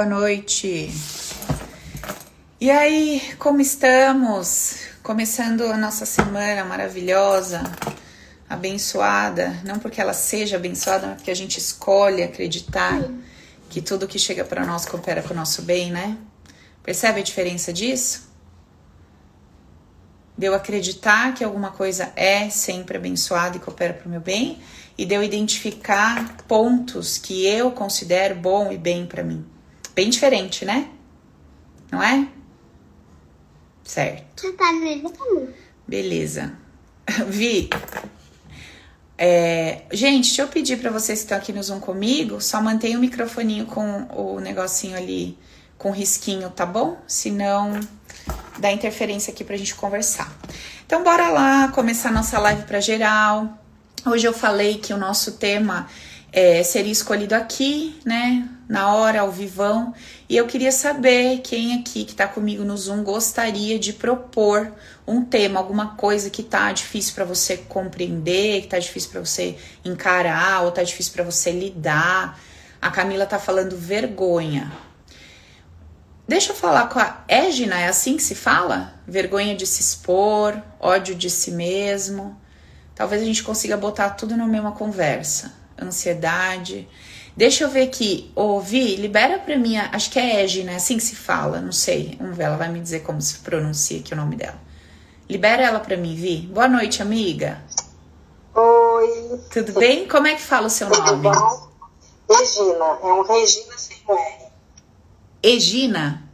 Boa noite. E aí, como estamos? Começando a nossa semana maravilhosa, abençoada, não porque ela seja abençoada, mas porque a gente escolhe acreditar que tudo que chega para nós coopera para o nosso bem, né? Percebe a diferença disso? De eu acreditar que alguma coisa é sempre abençoada e coopera para o meu bem, e de eu identificar pontos que eu considero bom e bem para mim. Bem diferente, né? Não é? Certo. Beleza. Vi. É, gente, deixa eu pedir para vocês que estão aqui no Zoom comigo, só mantenha o microfoninho com o negocinho ali com risquinho, tá bom? Senão dá interferência aqui pra gente conversar. Então bora lá começar nossa live para geral. Hoje eu falei que o nosso tema é, seria escolhido aqui, né? Na hora, ao vivão. E eu queria saber quem aqui que está comigo no Zoom gostaria de propor um tema, alguma coisa que tá difícil para você compreender, que tá difícil para você encarar, ou tá difícil para você lidar. A Camila tá falando vergonha. Deixa eu falar com a Égina, é assim que se fala? Vergonha de se expor, ódio de si mesmo. Talvez a gente consiga botar tudo na mesma conversa ansiedade. Deixa eu ver aqui. Ouvi, libera pra mim, acho que é Egi, né? Assim que se fala, não sei. Vamos ver, ela vai me dizer como se pronuncia aqui o nome dela. Libera ela pra mim, Vi. Boa noite, amiga. Oi. Tudo bem? Como é que fala o seu Tudo nome? bom? Regina, é um Regina sem R. Egina?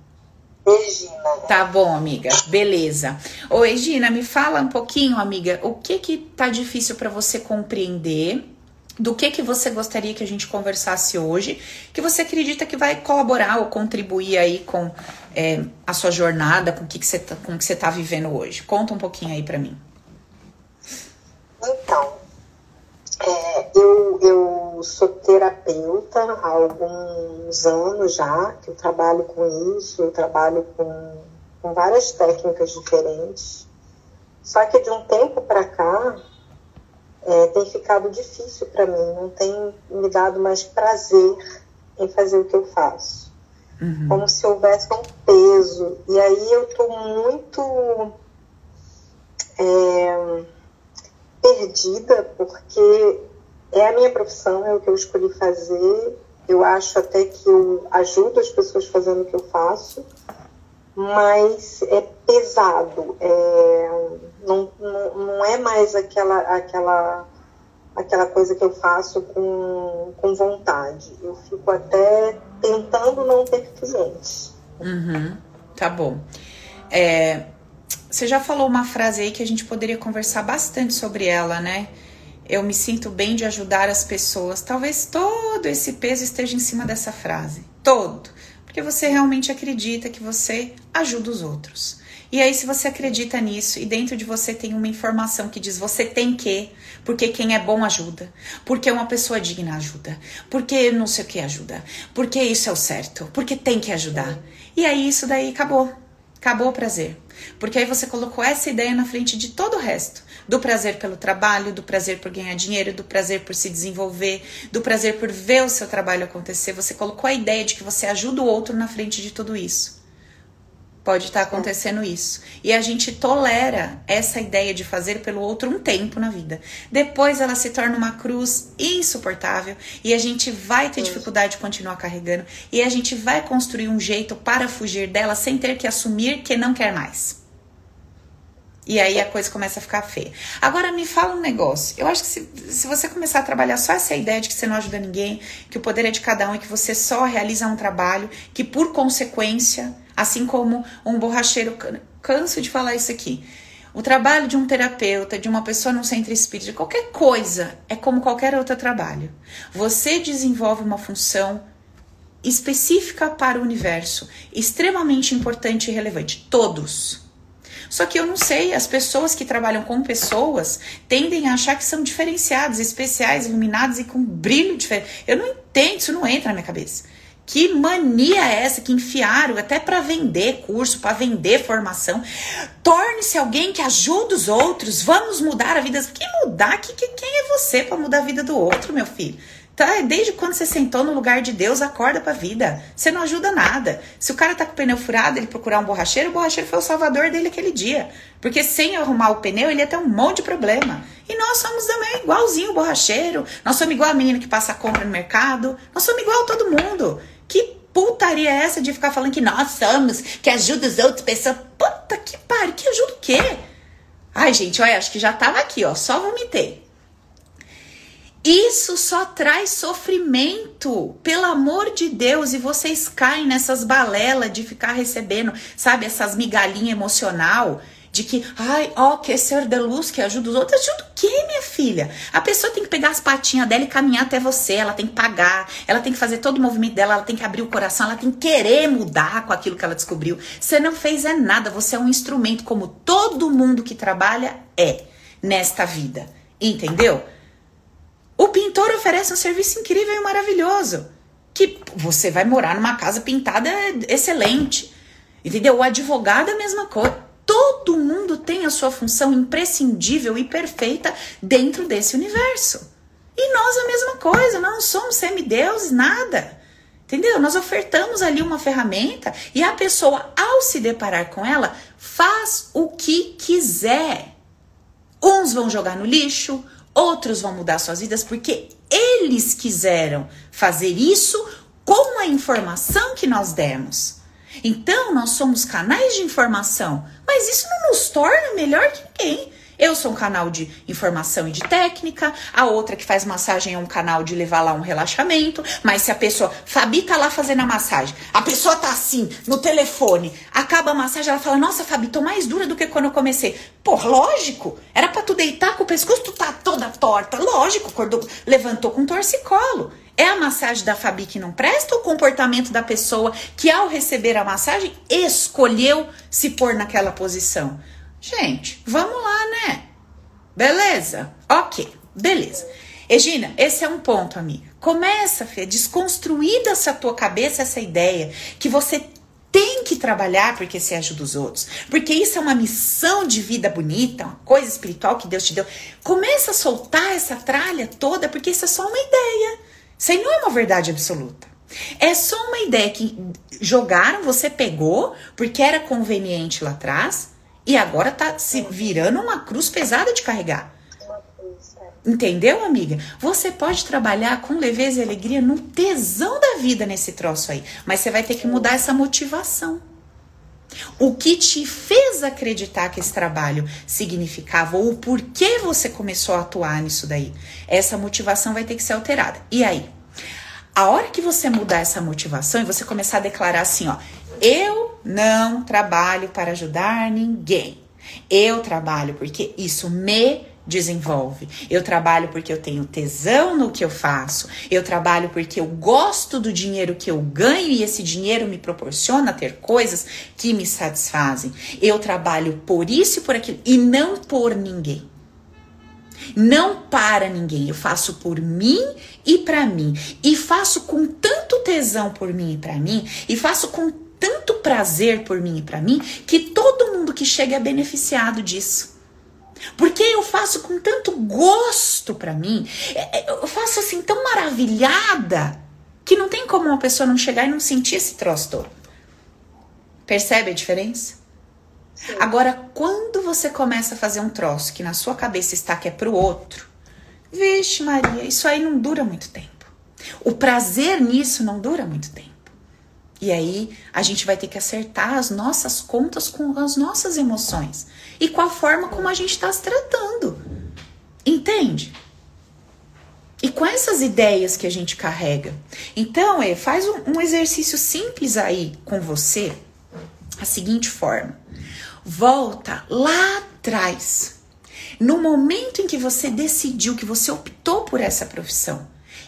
Regina. Tá bom, amiga. Beleza. Ô, Egina, me fala um pouquinho, amiga, o que que tá difícil pra você compreender do que que você gostaria que a gente conversasse hoje, que você acredita que vai colaborar ou contribuir aí com é, a sua jornada, com o que, que você tá, que você tá vivendo hoje. Conta um pouquinho aí para mim. Então, é, eu, eu sou terapeuta há alguns anos já, que eu trabalho com isso, eu trabalho com, com várias técnicas diferentes. Só que de um tempo para cá, é, tem ficado difícil para mim, não tem me dado mais prazer em fazer o que eu faço. Uhum. Como se houvesse um peso. E aí eu estou muito é, perdida, porque é a minha profissão, é o que eu escolhi fazer. Eu acho até que eu ajudo as pessoas fazendo o que eu faço, mas é pesado. É, não, não, não é mais aquela, aquela, aquela coisa que eu faço com, com vontade. Eu fico até tentando não ter clientes. Uhum. Tá bom. É, você já falou uma frase aí que a gente poderia conversar bastante sobre ela, né? Eu me sinto bem de ajudar as pessoas. Talvez todo esse peso esteja em cima dessa frase. Todo. Porque você realmente acredita que você ajuda os outros. E aí, se você acredita nisso e dentro de você tem uma informação que diz você tem que, porque quem é bom ajuda, porque uma pessoa digna ajuda, porque não sei o que ajuda, porque isso é o certo, porque tem que ajudar. E aí, isso daí acabou. Acabou o prazer. Porque aí você colocou essa ideia na frente de todo o resto. Do prazer pelo trabalho, do prazer por ganhar dinheiro, do prazer por se desenvolver, do prazer por ver o seu trabalho acontecer. Você colocou a ideia de que você ajuda o outro na frente de tudo isso. Pode estar acontecendo isso. E a gente tolera essa ideia de fazer pelo outro um tempo na vida. Depois ela se torna uma cruz insuportável e a gente vai ter dificuldade de continuar carregando e a gente vai construir um jeito para fugir dela sem ter que assumir que não quer mais. E aí a coisa começa a ficar feia. Agora me fala um negócio. Eu acho que se, se você começar a trabalhar só essa ideia de que você não ajuda ninguém, que o poder é de cada um e que você só realiza um trabalho, que por consequência, assim como um borracheiro, canso de falar isso aqui. O trabalho de um terapeuta, de uma pessoa no centro espírita, qualquer coisa, é como qualquer outro trabalho. Você desenvolve uma função específica para o universo, extremamente importante e relevante. Todos. Só que eu não sei, as pessoas que trabalham com pessoas tendem a achar que são diferenciadas, especiais, iluminadas e com brilho diferente. Eu não entendo, isso não entra na minha cabeça. Que mania é essa que enfiaram até para vender curso, para vender formação? Torne-se alguém que ajuda os outros. Vamos mudar a vida. Que mudar? Que, que quem é você para mudar a vida do outro, meu filho? Tá? Desde quando você sentou no lugar de Deus, acorda pra vida. Você não ajuda nada. Se o cara tá com o pneu furado, ele procurar um borracheiro, o borracheiro foi o salvador dele aquele dia. Porque sem arrumar o pneu, ele ia ter um monte de problema. E nós somos também igualzinho o borracheiro. Nós somos igual a menina que passa a compra no mercado. Nós somos igual a todo mundo. Que putaria é essa de ficar falando que nós somos, que ajuda os outros pessoas? Puta que pariu, que ajuda o quê? Ai, gente, olha, acho que já tava aqui, ó. Só vomitei. Isso só traz sofrimento, pelo amor de Deus, e vocês caem nessas balelas de ficar recebendo, sabe, essas migalhinhas emocional de que, ai, ó, que ser de luz que ajuda os outros. Ajuda o quê, minha filha? A pessoa tem que pegar as patinhas dela e caminhar até você, ela tem que pagar, ela tem que fazer todo o movimento dela, ela tem que abrir o coração, ela tem que querer mudar com aquilo que ela descobriu. Você não fez é nada, você é um instrumento como todo mundo que trabalha é nesta vida. Entendeu? O pintor oferece um serviço incrível e maravilhoso. Que você vai morar numa casa pintada excelente. Entendeu? O advogado é a mesma coisa. Todo mundo tem a sua função imprescindível e perfeita dentro desse universo. E nós a mesma coisa, não somos semideuses, nada. Entendeu? Nós ofertamos ali uma ferramenta e a pessoa, ao se deparar com ela, faz o que quiser. Uns vão jogar no lixo, Outros vão mudar suas vidas porque eles quiseram fazer isso com a informação que nós demos. Então, nós somos canais de informação, mas isso não nos torna melhor que ninguém. Eu sou um canal de informação e de técnica, a outra que faz massagem é um canal de levar lá um relaxamento, mas se a pessoa, Fabi tá lá fazendo a massagem, a pessoa tá assim, no telefone, acaba a massagem, ela fala, nossa Fabi, tô mais dura do que quando eu comecei. Pô, lógico, era para tu deitar com o pescoço, tu tá toda torta, lógico, acordou, levantou com torcicolo. É a massagem da Fabi que não presta ou o comportamento da pessoa que ao receber a massagem escolheu se pôr naquela posição? Gente, vamos lá, né? Beleza? Ok, beleza. Egina, esse é um ponto, amiga. Começa, Fê, desconstruir dessa tua cabeça essa ideia que você tem que trabalhar porque você ajuda os outros. Porque isso é uma missão de vida bonita, uma coisa espiritual que Deus te deu. Começa a soltar essa tralha toda, porque isso é só uma ideia. Isso aí não é uma verdade absoluta. É só uma ideia que jogaram, você pegou, porque era conveniente lá atrás, e agora tá se virando uma cruz pesada de carregar. Entendeu, amiga? Você pode trabalhar com leveza e alegria no tesão da vida nesse troço aí, mas você vai ter que mudar essa motivação. O que te fez acreditar que esse trabalho significava ou o porquê você começou a atuar nisso daí? Essa motivação vai ter que ser alterada. E aí? A hora que você mudar essa motivação e você começar a declarar assim, ó, eu não trabalho para ajudar ninguém. Eu trabalho porque isso me desenvolve. Eu trabalho porque eu tenho tesão no que eu faço. Eu trabalho porque eu gosto do dinheiro que eu ganho e esse dinheiro me proporciona ter coisas que me satisfazem. Eu trabalho por isso e por aquilo e não por ninguém. Não para ninguém, eu faço por mim e para mim. E faço com tanto tesão por mim e para mim, e faço com tanto prazer por mim e para mim que todo mundo que chega é beneficiado disso. Porque eu faço com tanto gosto para mim, é, é, eu faço assim tão maravilhada que não tem como uma pessoa não chegar e não sentir esse troço todo. Percebe a diferença? Sim. Agora, quando você começa a fazer um troço que na sua cabeça está que é pro outro, vixe Maria, isso aí não dura muito tempo. O prazer nisso não dura muito tempo. E aí a gente vai ter que acertar as nossas contas com as nossas emoções e com a forma como a gente está se tratando. Entende? E com essas ideias que a gente carrega. Então, é, faz um, um exercício simples aí com você, a seguinte forma: volta lá atrás, no momento em que você decidiu que você optou por essa profissão,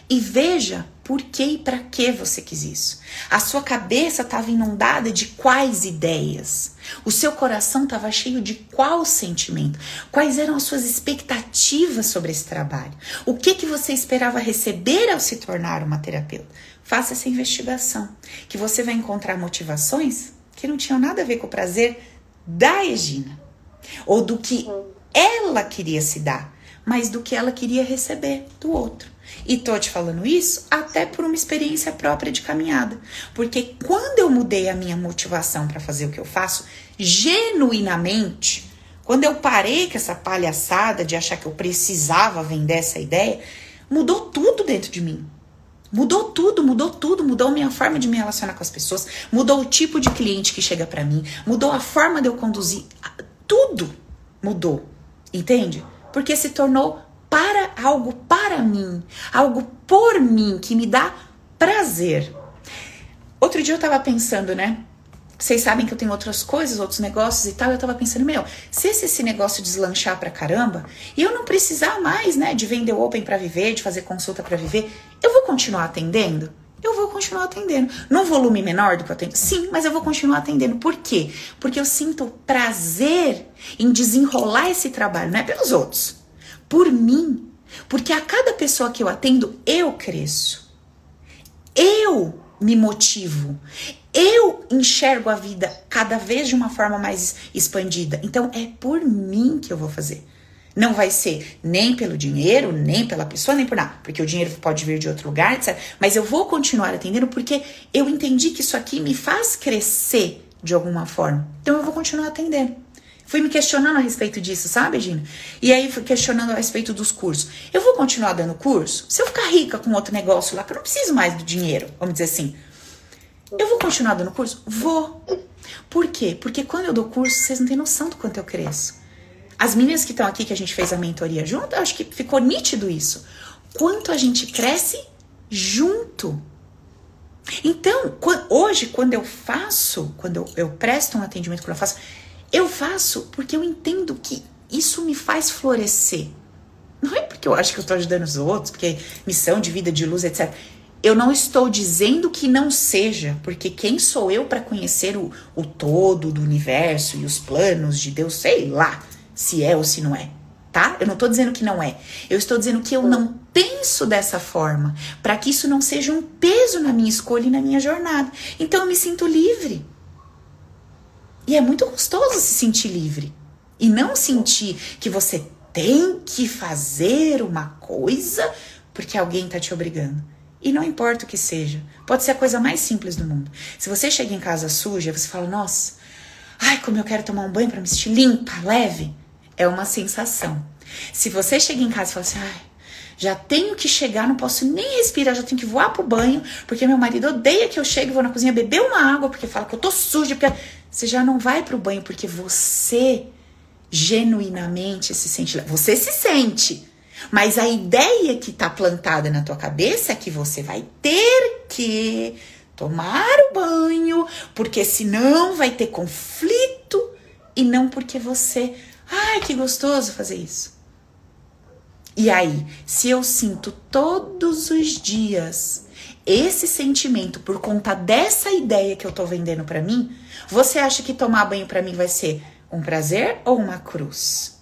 e veja por que e para que você quis isso. A sua cabeça estava inundada de quais ideias? O seu coração estava cheio de qual sentimento? Quais eram as suas expectativas sobre esse trabalho? O que que você esperava receber ao se tornar uma terapeuta? Faça essa investigação, que você vai encontrar motivações que não tinham nada a ver com o prazer da Egina ou do que ela queria se dar, mas do que ela queria receber do outro. E tô te falando isso até por uma experiência própria de caminhada. Porque quando eu mudei a minha motivação para fazer o que eu faço, genuinamente, quando eu parei com essa palhaçada de achar que eu precisava vender essa ideia, mudou tudo dentro de mim. Mudou tudo, mudou tudo, mudou minha forma de me relacionar com as pessoas, mudou o tipo de cliente que chega para mim, mudou a forma de eu conduzir, tudo mudou. Entende? Porque se tornou para algo para mim, algo por mim que me dá prazer. Outro dia eu tava pensando, né? Vocês sabem que eu tenho outras coisas, outros negócios e tal. Eu tava pensando, meu, se esse, negócio deslanchar pra caramba e eu não precisar mais, né, de vender open para viver, de fazer consulta para viver, eu vou continuar atendendo? Eu vou continuar atendendo. Num volume menor do que eu atendo? Sim, mas eu vou continuar atendendo. Por quê? Porque eu sinto prazer em desenrolar esse trabalho, não é pelos outros, por mim. Porque a cada pessoa que eu atendo, eu cresço. Eu me motivo. Eu enxergo a vida cada vez de uma forma mais expandida. Então é por mim que eu vou fazer. Não vai ser nem pelo dinheiro, nem pela pessoa, nem por nada. Porque o dinheiro pode vir de outro lugar, etc. Mas eu vou continuar atendendo porque eu entendi que isso aqui me faz crescer de alguma forma. Então eu vou continuar atendendo. Fui me questionando a respeito disso, sabe, Gina? E aí fui questionando a respeito dos cursos. Eu vou continuar dando curso? Se eu ficar rica com outro negócio lá, que eu não preciso mais do dinheiro, vamos dizer assim. Eu vou continuar dando curso? Vou. Por quê? Porque quando eu dou curso, vocês não têm noção do quanto eu cresço. As meninas que estão aqui, que a gente fez a mentoria junto, eu acho que ficou nítido isso. Quanto a gente cresce junto. Então, hoje, quando eu faço, quando eu, eu presto um atendimento, quando eu faço, eu faço porque eu entendo que isso me faz florescer. Não é porque eu acho que eu estou ajudando os outros, porque missão de vida, de luz, etc. Eu não estou dizendo que não seja, porque quem sou eu para conhecer o, o todo do universo e os planos de Deus? Sei lá se é ou se não é, tá? Eu não estou dizendo que não é. Eu estou dizendo que eu não penso dessa forma, para que isso não seja um peso na minha escolha e na minha jornada. Então eu me sinto livre. E é muito gostoso se sentir livre. E não sentir que você tem que fazer uma coisa porque alguém está te obrigando. E não importa o que seja. Pode ser a coisa mais simples do mundo. Se você chega em casa suja, você fala: Nossa, ai, como eu quero tomar um banho para me sentir limpa, leve. É uma sensação. Se você chega em casa e fala assim: Ai, já tenho que chegar, não posso nem respirar, já tenho que voar pro banho, porque meu marido odeia que eu chegue vou na cozinha beber uma água, porque fala que eu tô suja, porque você já não vai pro banho porque você genuinamente se sente, você se sente. Mas a ideia que tá plantada na tua cabeça é que você vai ter que tomar o banho, porque senão vai ter conflito e não porque você, ai, que gostoso fazer isso. E aí, se eu sinto todos os dias esse sentimento por conta dessa ideia que eu tô vendendo para mim, você acha que tomar banho para mim vai ser um prazer ou uma cruz?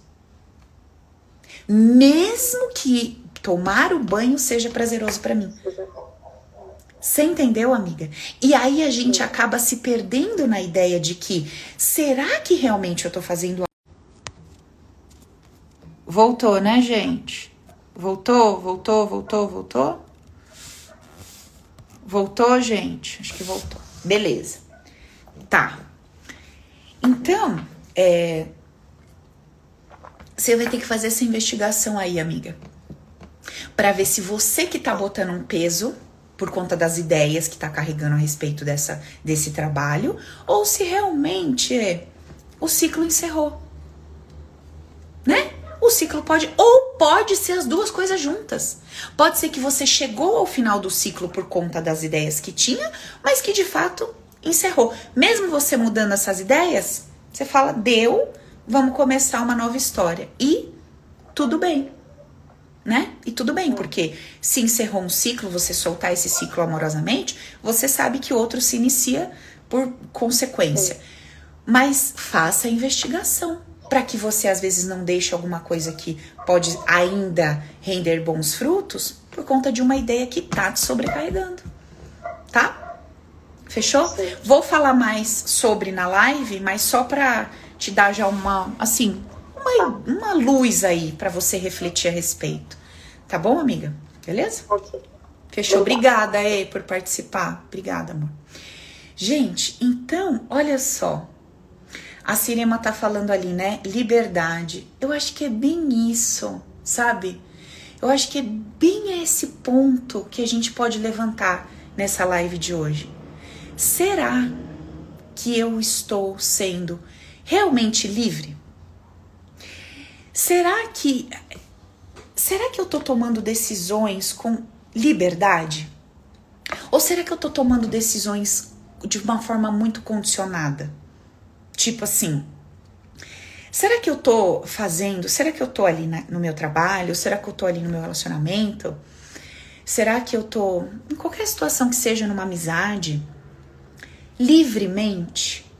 Mesmo que tomar o banho seja prazeroso para mim. Você entendeu, amiga? E aí a gente acaba se perdendo na ideia de que será que realmente eu tô fazendo Voltou, né, gente? Voltou, voltou, voltou, voltou? Voltou, gente? Acho que voltou. Beleza. Tá. Então, é, você vai ter que fazer essa investigação aí, amiga. Para ver se você que tá botando um peso por conta das ideias que tá carregando a respeito dessa, desse trabalho, ou se realmente é, o ciclo encerrou. Né? O ciclo pode, ou pode ser as duas coisas juntas. Pode ser que você chegou ao final do ciclo por conta das ideias que tinha, mas que de fato encerrou. Mesmo você mudando essas ideias, você fala, deu, vamos começar uma nova história. E tudo bem. Né? E tudo bem, porque se encerrou um ciclo, você soltar esse ciclo amorosamente, você sabe que outro se inicia por consequência. Mas faça a investigação para que você às vezes não deixe alguma coisa que pode ainda render bons frutos por conta de uma ideia que tá te sobrecarregando. Tá? Fechou? Sim. Vou falar mais sobre na live, mas só para te dar já uma assim, uma, uma luz aí para você refletir a respeito. Tá bom, amiga? Beleza? Ok. Fechou. Obrigada, Ei, por participar. Obrigada, amor. Gente, então, olha só. A Cirema tá falando ali, né? Liberdade. Eu acho que é bem isso, sabe? Eu acho que é bem esse ponto que a gente pode levantar nessa live de hoje. Será que eu estou sendo realmente livre? Será que será que eu estou tomando decisões com liberdade? Ou será que eu estou tomando decisões de uma forma muito condicionada? Tipo assim, será que eu estou fazendo? Será que eu estou ali na, no meu trabalho? Será que eu estou ali no meu relacionamento? Será que eu estou em qualquer situação que seja numa amizade livremente?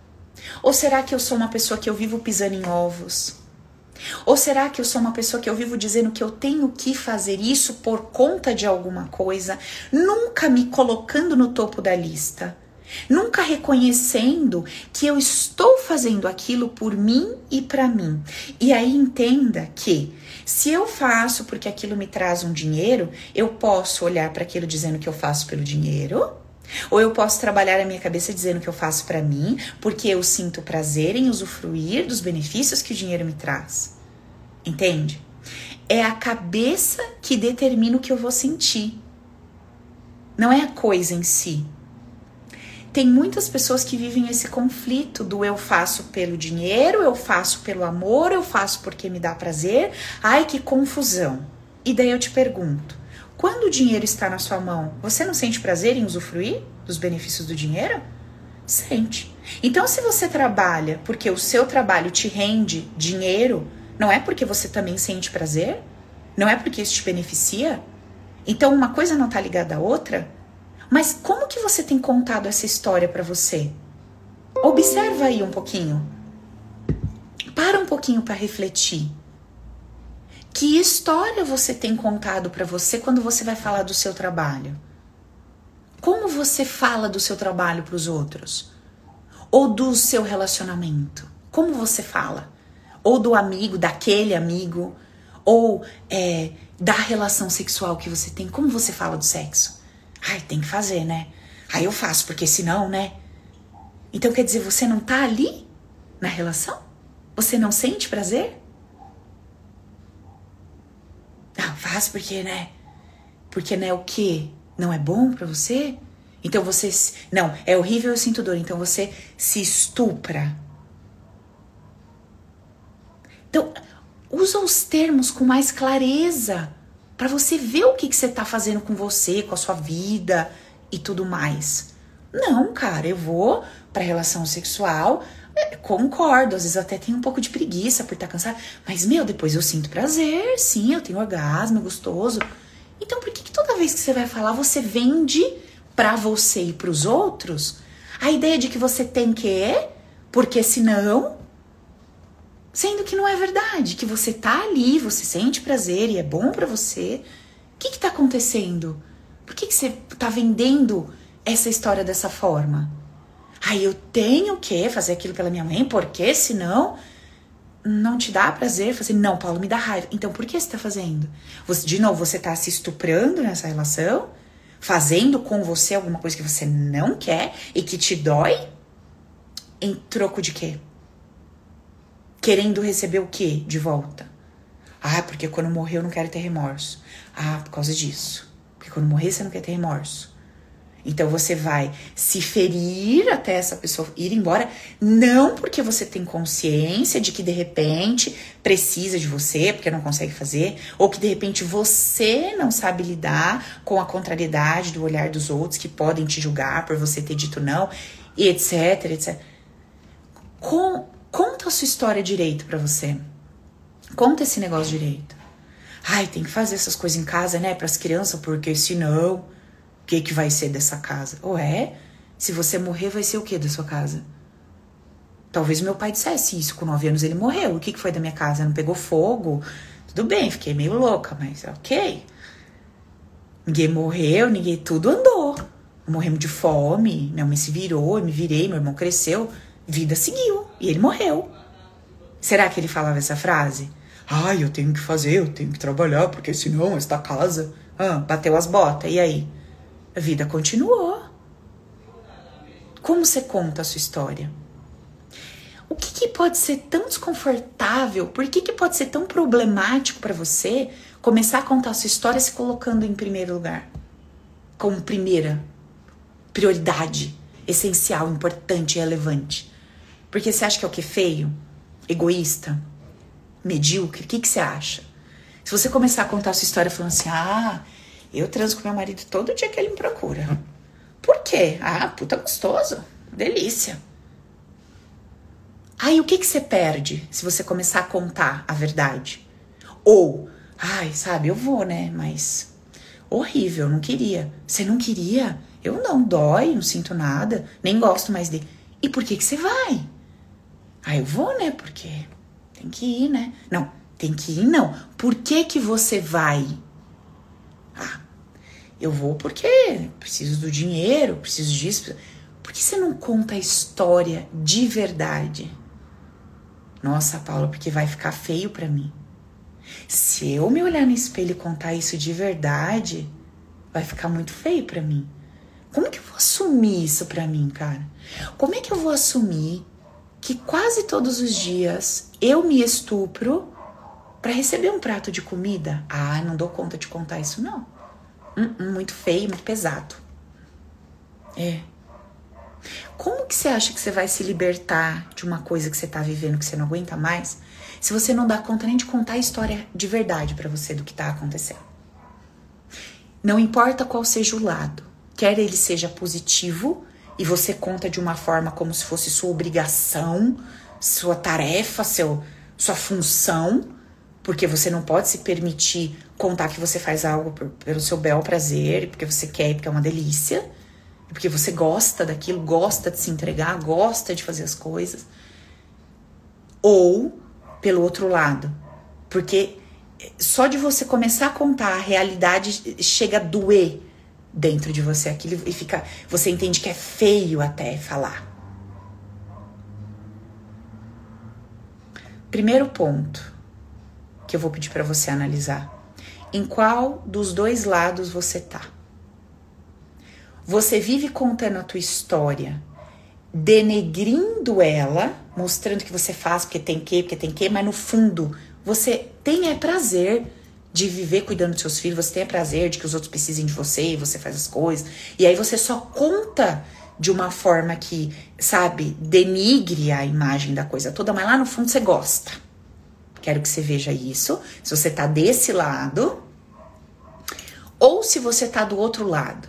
Ou será que eu sou uma pessoa que eu vivo pisando em ovos? Ou será que eu sou uma pessoa que eu vivo dizendo que eu tenho que fazer isso por conta de alguma coisa, nunca me colocando no topo da lista? Nunca reconhecendo que eu estou fazendo aquilo por mim e para mim. E aí entenda que se eu faço porque aquilo me traz um dinheiro, eu posso olhar para aquilo dizendo que eu faço pelo dinheiro, ou eu posso trabalhar a minha cabeça dizendo que eu faço para mim, porque eu sinto prazer em usufruir dos benefícios que o dinheiro me traz. Entende? É a cabeça que determina o que eu vou sentir. Não é a coisa em si. Tem muitas pessoas que vivem esse conflito do eu faço pelo dinheiro, eu faço pelo amor, eu faço porque me dá prazer. Ai, que confusão. E daí eu te pergunto: quando o dinheiro está na sua mão, você não sente prazer em usufruir dos benefícios do dinheiro? Sente. Então, se você trabalha porque o seu trabalho te rende dinheiro, não é porque você também sente prazer? Não é porque isso te beneficia? Então, uma coisa não está ligada à outra? Mas como que você tem contado essa história para você? Observa aí um pouquinho. Para um pouquinho para refletir. Que história você tem contado para você quando você vai falar do seu trabalho? Como você fala do seu trabalho para os outros? Ou do seu relacionamento? Como você fala? Ou do amigo, daquele amigo? Ou é, da relação sexual que você tem? Como você fala do sexo? Ai, tem que fazer, né? Aí eu faço, porque senão, né? Então quer dizer, você não tá ali na relação? Você não sente prazer? Não, faz porque, né? Porque, né, o que? Não é bom para você? Então você. Não, é horrível, eu sinto dor. Então você se estupra. Então, usa os termos com mais clareza para você ver o que, que você tá fazendo com você, com a sua vida e tudo mais. Não, cara, eu vou pra relação sexual Concordo, às vezes até tenho um pouco de preguiça por estar cansada, mas meu, depois eu sinto prazer, sim, eu tenho orgasmo, é gostoso. Então por que, que toda vez que você vai falar você vende para você e para os outros a ideia de que você tem que, porque senão, sendo que não é verdade, que você tá ali, você sente prazer e é bom para você. O que que tá acontecendo? Por que que você tá vendendo essa história dessa forma? Aí eu tenho que fazer aquilo pela minha mãe, porque senão não te dá prazer fazer. Não, Paulo, me dá raiva. Então por que você tá fazendo? Você, de novo, você tá se estuprando nessa relação, fazendo com você alguma coisa que você não quer e que te dói, em troco de quê? Querendo receber o quê de volta? Ah, porque quando morrer eu não quero ter remorso. Ah, por causa disso. Porque quando morrer você não quer ter remorso. Então você vai se ferir até essa pessoa ir embora, não porque você tem consciência de que de repente precisa de você, porque não consegue fazer, ou que de repente você não sabe lidar com a contrariedade do olhar dos outros que podem te julgar por você ter dito não, etc, etc. Com, conta a sua história direito para você. Conta esse negócio direito. Ai, tem que fazer essas coisas em casa, né, para as crianças, porque senão o que, que vai ser dessa casa? Ou é? Se você morrer, vai ser o que da sua casa? Talvez meu pai dissesse isso. Com nove anos ele morreu. O que, que foi da minha casa? Não pegou fogo? Tudo bem, fiquei meio louca, mas ok. Ninguém morreu, ninguém. Tudo andou. Morremos de fome. Minha mãe se virou, eu me virei, meu irmão cresceu. Vida seguiu. E ele morreu. Será que ele falava essa frase? Ai, eu tenho que fazer, eu tenho que trabalhar, porque senão esta casa. Ah, bateu as botas, e aí? A vida continuou. Como você conta a sua história? O que, que pode ser tão desconfortável? Por que, que pode ser tão problemático para você começar a contar a sua história se colocando em primeiro lugar? Como primeira prioridade, essencial, importante relevante. Porque você acha que é o que? Feio? Egoísta? medíocre, o que, que você acha? Se você começar a contar a sua história falando assim, ah, eu transo com meu marido todo dia que ele me procura. Por quê? Ah, puta gostoso, delícia. Aí o que, que você perde se você começar a contar a verdade? Ou, ai, sabe, eu vou, né? Mas horrível, não queria. Você não queria? Eu não, dói, não sinto nada, nem gosto mais dele. E por que que você vai? Ah, eu vou, né? Porque tem que ir, né? Não, tem que ir, não. Por que que você vai? Ah, eu vou porque preciso do dinheiro, preciso disso. Por que você não conta a história de verdade? Nossa, Paula, porque vai ficar feio para mim. Se eu me olhar no espelho e contar isso de verdade, vai ficar muito feio para mim. Como que eu vou assumir isso para mim, cara? Como é que eu vou assumir que quase todos os dias eu me estupro para receber um prato de comida. Ah, não dou conta de contar isso, não. Hum, muito feio, muito pesado. É. Como que você acha que você vai se libertar de uma coisa que você tá vivendo que você não aguenta mais, se você não dá conta nem de contar a história de verdade para você do que tá acontecendo? Não importa qual seja o lado, quer ele seja positivo e você conta de uma forma como se fosse sua obrigação, sua tarefa, seu, sua função, porque você não pode se permitir contar que você faz algo pelo seu bel prazer, porque você quer, porque é uma delícia, porque você gosta daquilo, gosta de se entregar, gosta de fazer as coisas. Ou pelo outro lado, porque só de você começar a contar a realidade chega a doer dentro de você aquilo e fica, você entende que é feio até falar. Primeiro ponto que eu vou pedir para você analisar. Em qual dos dois lados você tá? Você vive contando a tua história, denegrindo ela, mostrando que você faz porque tem que, porque tem que, mas no fundo você tem é prazer de viver cuidando dos seus filhos, você tem prazer de que os outros precisem de você e você faz as coisas. E aí você só conta de uma forma que, sabe, denigre a imagem da coisa toda, mas lá no fundo você gosta. Quero que você veja isso. Se você tá desse lado, ou se você tá do outro lado,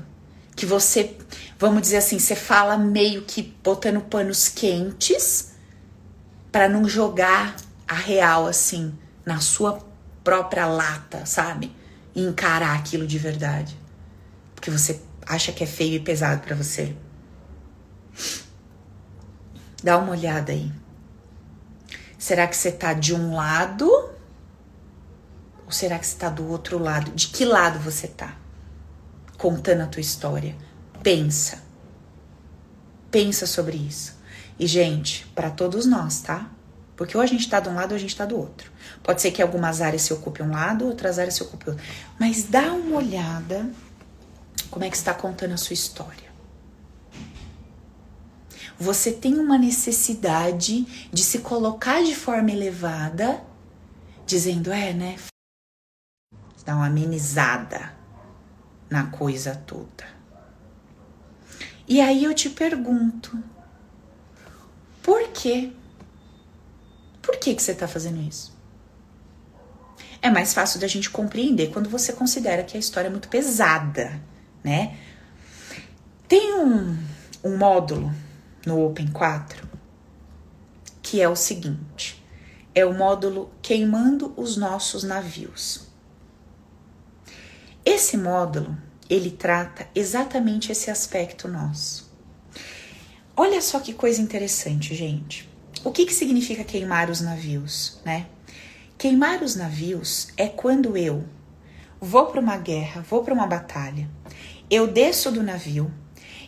que você, vamos dizer assim, você fala meio que botando panos quentes para não jogar a real assim na sua própria lata, sabe? E encarar aquilo de verdade. Porque você acha que é feio e pesado para você. Dá uma olhada aí. Será que você tá de um lado? Ou será que você tá do outro lado? De que lado você tá? Contando a tua história. Pensa. Pensa sobre isso. E, gente, para todos nós, tá? Porque ou a gente tá de um lado ou a gente tá do outro. Pode ser que algumas áreas se ocupem um lado, outras áreas se ocupem outro. Mas dá uma olhada como é que está contando a sua história. Você tem uma necessidade de se colocar de forma elevada, dizendo, é, né? Dá uma amenizada na coisa toda. E aí eu te pergunto, por quê? Por que, que você está fazendo isso? É mais fácil da gente compreender quando você considera que a história é muito pesada, né? Tem um, um módulo no Open 4 que é o seguinte: é o módulo Queimando os Nossos Navios. Esse módulo ele trata exatamente esse aspecto nosso. Olha só que coisa interessante, gente. O que, que significa queimar os navios, né? Queimar os navios é quando eu vou para uma guerra, vou para uma batalha, eu desço do navio,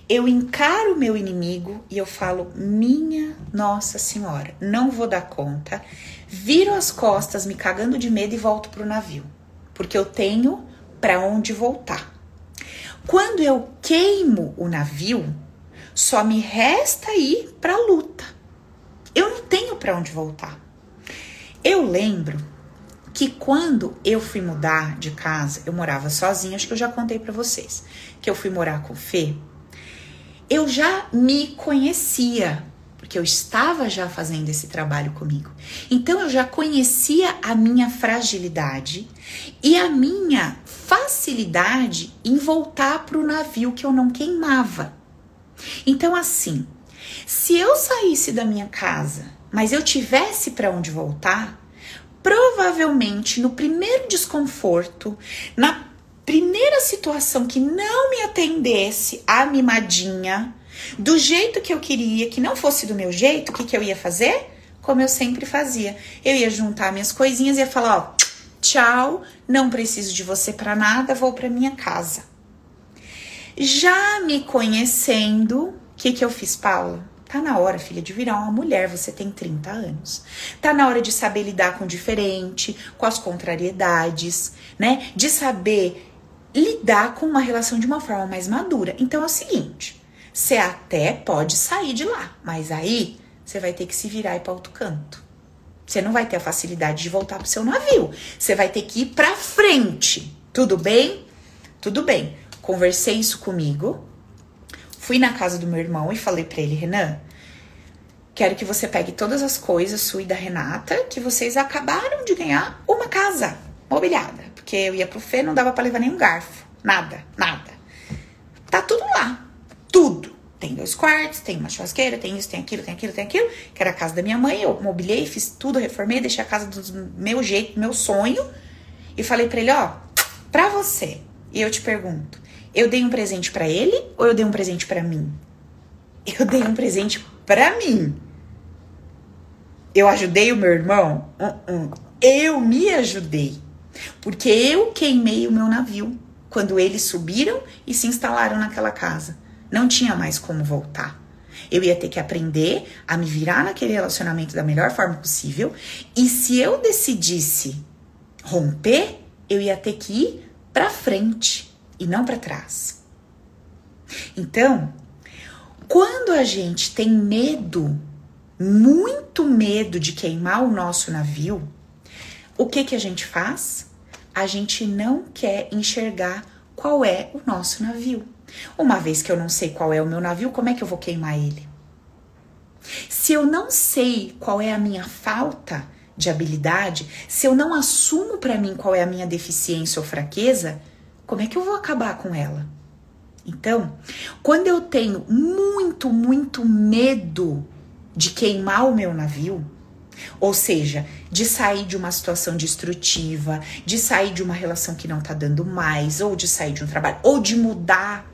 eu encaro o meu inimigo e eu falo: Minha Nossa Senhora, não vou dar conta. Viro as costas, me cagando de medo e volto pro navio, porque eu tenho para onde voltar. Quando eu queimo o navio, só me resta ir para a luta. Eu não tenho para onde voltar. Eu lembro que quando eu fui mudar de casa, eu morava sozinha, acho que eu já contei para vocês, que eu fui morar com o Fê, eu já me conhecia, porque eu estava já fazendo esse trabalho comigo. Então eu já conhecia a minha fragilidade e a minha facilidade em voltar para o navio que eu não queimava. Então assim, se eu saísse da minha casa, mas eu tivesse para onde voltar, provavelmente no primeiro desconforto, na primeira situação que não me atendesse a mimadinha, do jeito que eu queria, que não fosse do meu jeito, o que, que eu ia fazer? Como eu sempre fazia. Eu ia juntar minhas coisinhas e ia falar: ó, tchau, não preciso de você para nada, vou para minha casa. Já me conhecendo, o que, que eu fiz, Paula? Tá na hora, filha, de virar uma mulher, você tem 30 anos. Tá na hora de saber lidar com o diferente, com as contrariedades, né? De saber lidar com uma relação de uma forma mais madura. Então é o seguinte: você até pode sair de lá, mas aí você vai ter que se virar e para outro canto. Você não vai ter a facilidade de voltar pro seu navio. Você vai ter que ir para frente. Tudo bem? Tudo bem. Conversei isso comigo. Fui na casa do meu irmão e falei para ele, Renan, quero que você pegue todas as coisas sua e da Renata que vocês acabaram de ganhar uma casa mobiliada, porque eu ia pro Fê, não dava para levar nenhum garfo, nada, nada. Tá tudo lá tudo. Tem dois quartos, tem uma churrasqueira, tem isso, tem aquilo, tem aquilo, tem aquilo. Que era a casa da minha mãe. Eu mobilei, fiz tudo, reformei, deixei a casa do meu jeito, do meu sonho. E falei para ele: ó, pra você. E eu te pergunto: eu dei um presente para ele ou eu dei um presente para mim? Eu dei um presente para mim. Eu ajudei o meu irmão? Uh -uh. Eu me ajudei. Porque eu queimei o meu navio quando eles subiram e se instalaram naquela casa. Não tinha mais como voltar. Eu ia ter que aprender a me virar naquele relacionamento da melhor forma possível. E se eu decidisse romper, eu ia ter que ir para frente e não para trás. Então, quando a gente tem medo, muito medo de queimar o nosso navio, o que que a gente faz? A gente não quer enxergar qual é o nosso navio. Uma vez que eu não sei qual é o meu navio, como é que eu vou queimar ele? Se eu não sei qual é a minha falta de habilidade, se eu não assumo para mim qual é a minha deficiência ou fraqueza, como é que eu vou acabar com ela? Então, quando eu tenho muito, muito medo de queimar o meu navio, ou seja, de sair de uma situação destrutiva, de sair de uma relação que não tá dando mais, ou de sair de um trabalho, ou de mudar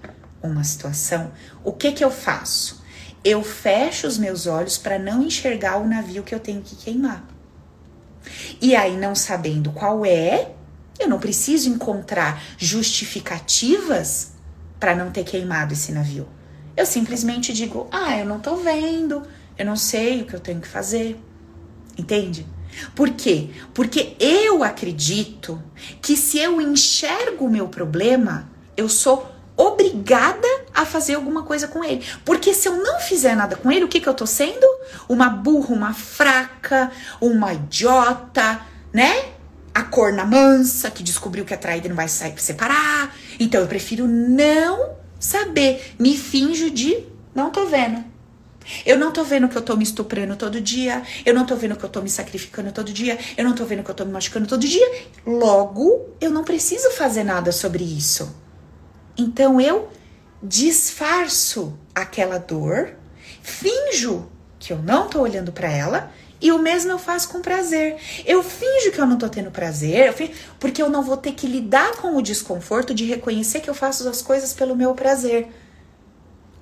uma situação, o que que eu faço? Eu fecho os meus olhos para não enxergar o navio que eu tenho que queimar. E aí, não sabendo qual é, eu não preciso encontrar justificativas para não ter queimado esse navio. Eu simplesmente digo: ah, eu não tô vendo, eu não sei o que eu tenho que fazer. Entende? Por quê? Porque eu acredito que se eu enxergo o meu problema, eu sou obrigada a fazer alguma coisa com ele. Porque se eu não fizer nada com ele, o que, que eu tô sendo? Uma burra, uma fraca, uma idiota, né? A corna mansa que descobriu que a traída não vai sair pra separar. Então eu prefiro não saber. Me finjo de não tô vendo. Eu não tô vendo que eu tô me estuprando todo dia. Eu não tô vendo que eu tô me sacrificando todo dia. Eu não tô vendo que eu tô me machucando todo dia. Logo, eu não preciso fazer nada sobre isso. Então eu disfarço aquela dor, finjo que eu não tô olhando para ela e o mesmo eu faço com prazer. Eu finjo que eu não tô tendo prazer, eu porque eu não vou ter que lidar com o desconforto de reconhecer que eu faço as coisas pelo meu prazer.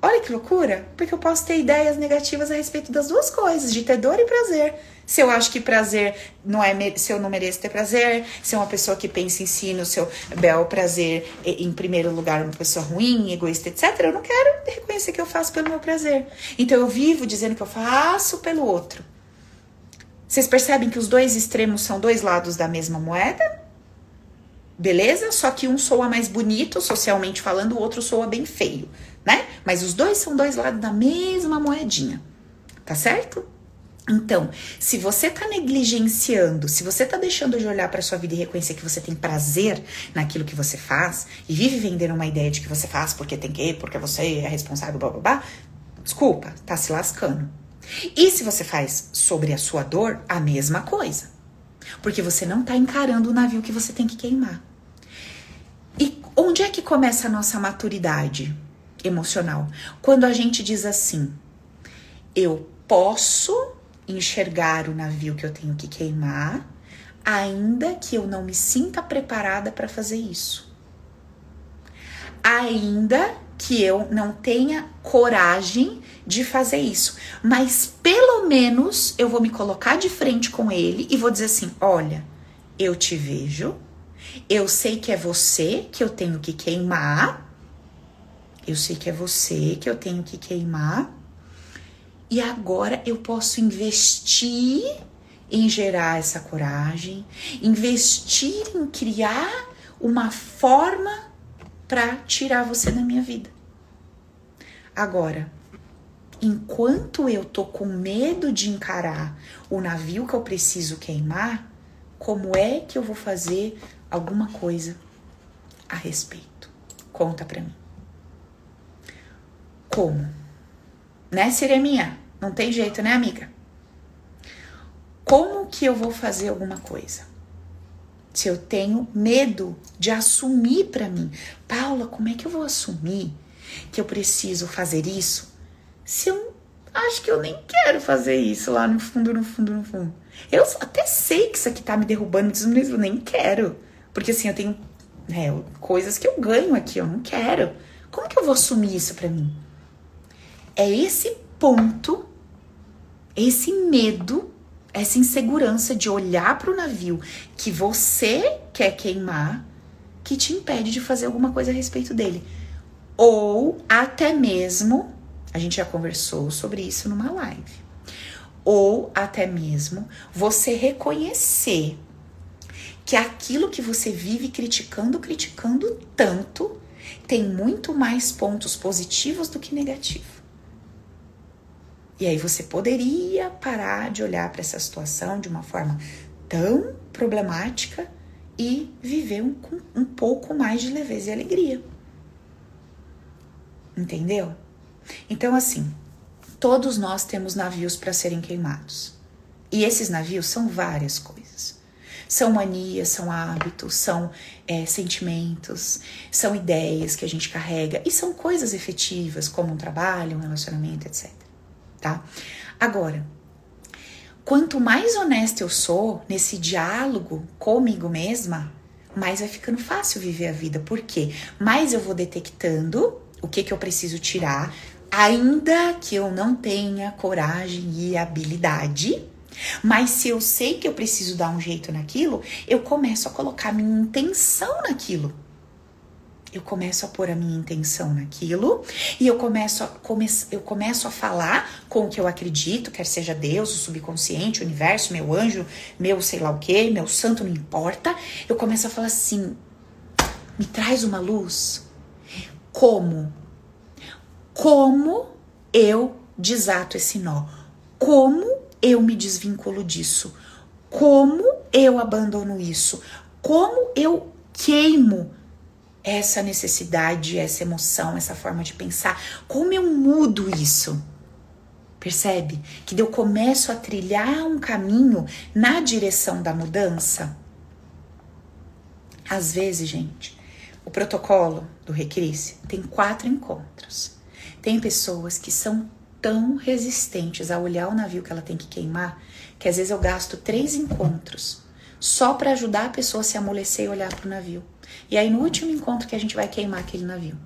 Olha que loucura, porque eu posso ter ideias negativas a respeito das duas coisas, de ter dor e prazer. Se eu acho que prazer não é se eu não mereço ter prazer, se é uma pessoa que pensa em si no seu bel prazer em primeiro lugar, uma pessoa ruim, egoísta, etc, eu não quero reconhecer que eu faço pelo meu prazer. Então eu vivo dizendo que eu faço pelo outro. Vocês percebem que os dois extremos são dois lados da mesma moeda? Beleza? Só que um soa mais bonito, socialmente falando, o outro soa bem feio né? Mas os dois são dois lados da mesma moedinha, tá certo? Então, se você tá negligenciando, se você tá deixando de olhar para sua vida e reconhecer que você tem prazer naquilo que você faz e vive vendendo uma ideia de que você faz porque tem que, porque você é responsável, blá blá blá, desculpa, tá se lascando. E se você faz sobre a sua dor, a mesma coisa. Porque você não tá encarando o navio que você tem que queimar. E onde é que começa a nossa maturidade? emocional. Quando a gente diz assim, eu posso enxergar o navio que eu tenho que queimar, ainda que eu não me sinta preparada para fazer isso. Ainda que eu não tenha coragem de fazer isso, mas pelo menos eu vou me colocar de frente com ele e vou dizer assim: olha, eu te vejo, eu sei que é você que eu tenho que queimar, eu sei que é você que eu tenho que queimar. E agora eu posso investir em gerar essa coragem, investir em criar uma forma para tirar você da minha vida. Agora, enquanto eu tô com medo de encarar o navio que eu preciso queimar, como é que eu vou fazer alguma coisa a respeito? Conta para mim. Como? Né, Sireminha? Não tem jeito, né, amiga? Como que eu vou fazer alguma coisa? Se eu tenho medo de assumir para mim, Paula, como é que eu vou assumir que eu preciso fazer isso? Se eu acho que eu nem quero fazer isso lá no fundo, no fundo, no fundo. Eu até sei que isso aqui tá me derrubando, mas eu nem quero. Porque assim, eu tenho é, coisas que eu ganho aqui, eu não quero. Como que eu vou assumir isso para mim? é esse ponto, esse medo, essa insegurança de olhar para o navio que você quer queimar que te impede de fazer alguma coisa a respeito dele. Ou até mesmo, a gente já conversou sobre isso numa live. Ou até mesmo você reconhecer que aquilo que você vive criticando, criticando tanto, tem muito mais pontos positivos do que negativos. E aí você poderia parar de olhar para essa situação de uma forma tão problemática e viver um, um pouco mais de leveza e alegria. Entendeu? Então, assim, todos nós temos navios para serem queimados. E esses navios são várias coisas. São manias, são hábitos, são é, sentimentos, são ideias que a gente carrega e são coisas efetivas, como um trabalho, um relacionamento, etc tá? Agora, quanto mais honesta eu sou nesse diálogo comigo mesma, mais vai ficando fácil viver a vida. Por quê? Mais eu vou detectando o que, que eu preciso tirar, ainda que eu não tenha coragem e habilidade. Mas se eu sei que eu preciso dar um jeito naquilo, eu começo a colocar minha intenção naquilo eu começo a pôr a minha intenção naquilo e eu começo a, come, eu começo a falar com o que eu acredito, quer seja Deus, o subconsciente, o universo, meu anjo, meu sei lá o que, meu santo, não importa. Eu começo a falar assim: me traz uma luz. Como? Como eu desato esse nó? Como eu me desvinculo disso? Como eu abandono isso? Como eu queimo essa necessidade, essa emoção, essa forma de pensar. Como eu mudo isso? Percebe? Que eu começo a trilhar um caminho na direção da mudança. Às vezes, gente, o protocolo do Recrisse tem quatro encontros. Tem pessoas que são tão resistentes a olhar o navio que ela tem que queimar que às vezes eu gasto três encontros só para ajudar a pessoa a se amolecer e olhar para o navio. E aí, no último encontro que a gente vai queimar aquele navio.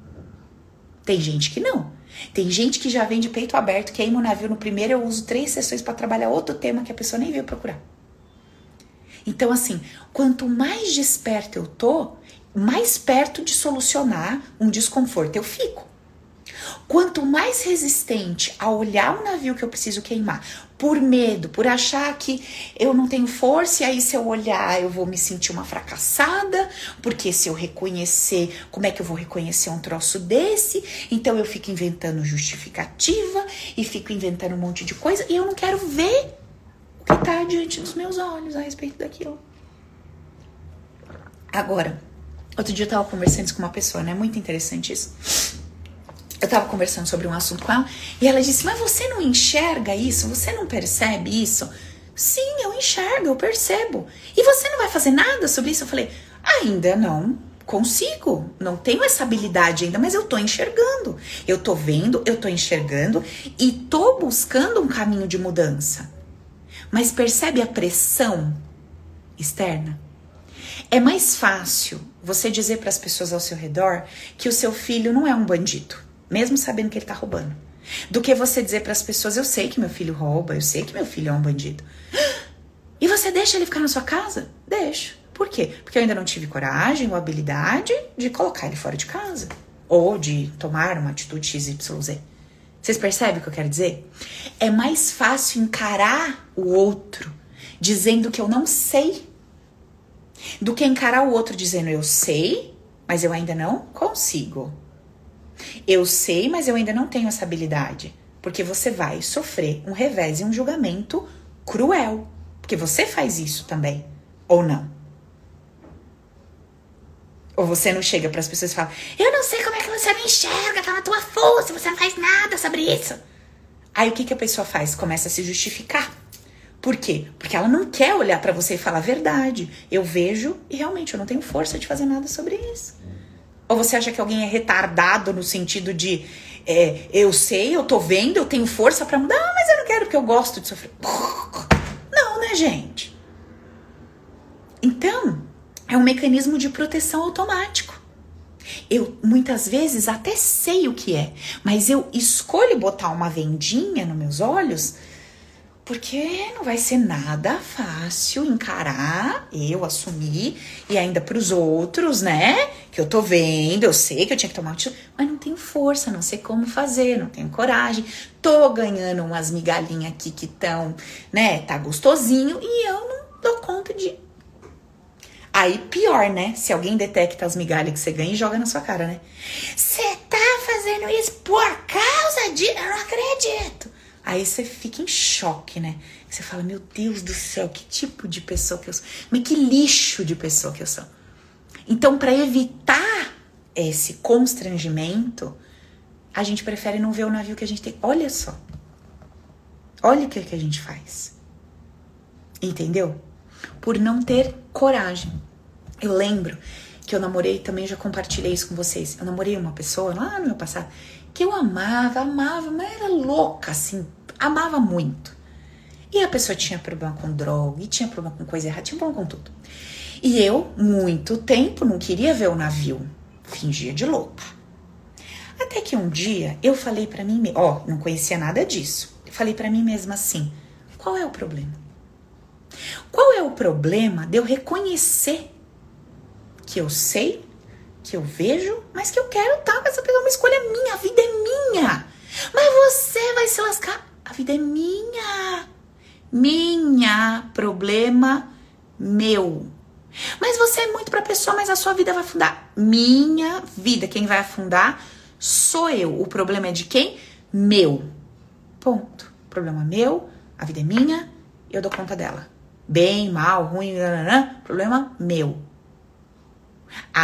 Tem gente que não. Tem gente que já vem de peito aberto, queima o navio no primeiro, eu uso três sessões para trabalhar outro tema que a pessoa nem veio procurar. Então, assim, quanto mais desperta eu tô, mais perto de solucionar um desconforto eu fico. Quanto mais resistente a olhar o navio que eu preciso queimar, por medo, por achar que eu não tenho força, e aí se eu olhar eu vou me sentir uma fracassada, porque se eu reconhecer, como é que eu vou reconhecer um troço desse? Então eu fico inventando justificativa e fico inventando um monte de coisa e eu não quero ver o que está diante dos meus olhos a respeito daquilo. Agora, outro dia eu tava conversando com uma pessoa, né? Muito interessante isso eu tava conversando sobre um assunto com ela e ela disse: Mas você não enxerga isso? Você não percebe isso? Sim, eu enxergo, eu percebo. E você não vai fazer nada sobre isso? Eu falei: Ainda não consigo, não tenho essa habilidade ainda, mas eu tô enxergando. Eu tô vendo, eu tô enxergando e tô buscando um caminho de mudança. Mas percebe a pressão externa? É mais fácil você dizer para as pessoas ao seu redor que o seu filho não é um bandido mesmo sabendo que ele tá roubando. Do que você dizer para as pessoas: Eu sei que meu filho rouba, eu sei que meu filho é um bandido. E você deixa ele ficar na sua casa? Deixo. Por quê? Porque eu ainda não tive coragem ou habilidade de colocar ele fora de casa. Ou de tomar uma atitude XYZ. Vocês percebem o que eu quero dizer? É mais fácil encarar o outro dizendo que eu não sei do que encarar o outro dizendo eu sei, mas eu ainda não consigo. Eu sei, mas eu ainda não tenho essa habilidade. Porque você vai sofrer um revés e um julgamento cruel. Porque você faz isso também. Ou não? Ou você não chega para as pessoas e fala: Eu não sei como é que você me enxerga, tá na tua força, você não faz nada sobre isso. Aí o que, que a pessoa faz? Começa a se justificar. Por quê? Porque ela não quer olhar para você e falar a verdade. Eu vejo e realmente eu não tenho força de fazer nada sobre isso. Ou você acha que alguém é retardado no sentido de é, eu sei, eu tô vendo, eu tenho força para mudar, ah, mas eu não quero porque eu gosto de sofrer. Não, né, gente? Então, é um mecanismo de proteção automático. Eu muitas vezes até sei o que é, mas eu escolho botar uma vendinha nos meus olhos porque não vai ser nada fácil encarar, eu assumir, e ainda para os outros, né? Que eu tô vendo, eu sei que eu tinha que tomar um mas não tenho força, não sei como fazer, não tenho coragem. Tô ganhando umas migalhinhas aqui que estão, né? Tá gostosinho, e eu não dou conta de. Aí pior, né? Se alguém detecta as migalhas que você ganha e joga na sua cara, né? Você tá fazendo isso por causa de. Eu não acredito. Aí você fica em choque, né? Você fala, meu Deus do céu, que tipo de pessoa que eu sou? Mas que lixo de pessoa que eu sou. Então, para evitar esse constrangimento, a gente prefere não ver o navio que a gente tem. Olha só. Olha o que, que a gente faz. Entendeu? Por não ter coragem. Eu lembro que eu namorei, também já compartilhei isso com vocês. Eu namorei uma pessoa lá no meu passado que eu amava, amava, mas era louca, assim, amava muito. E a pessoa tinha problema com droga, e tinha problema com coisa errada, tinha problema com tudo. E eu, muito tempo, não queria ver o navio. Fingia de louca. Até que um dia eu falei para mim, ó, não conhecia nada disso. Eu falei para mim mesma assim: qual é o problema? Qual é o problema de eu reconhecer que eu sei, que eu vejo, mas que eu quero estar com essa pessoa? Uma escolha minha, a vida é minha. Mas você vai se lascar. A vida é minha. Minha. Problema meu. Mas você é muito para pessoa, mas a sua vida vai afundar. Minha vida. Quem vai afundar sou eu. O problema é de quem? Meu. Ponto. problema meu, a vida é minha, eu dou conta dela. Bem, mal, ruim, nananã, problema meu.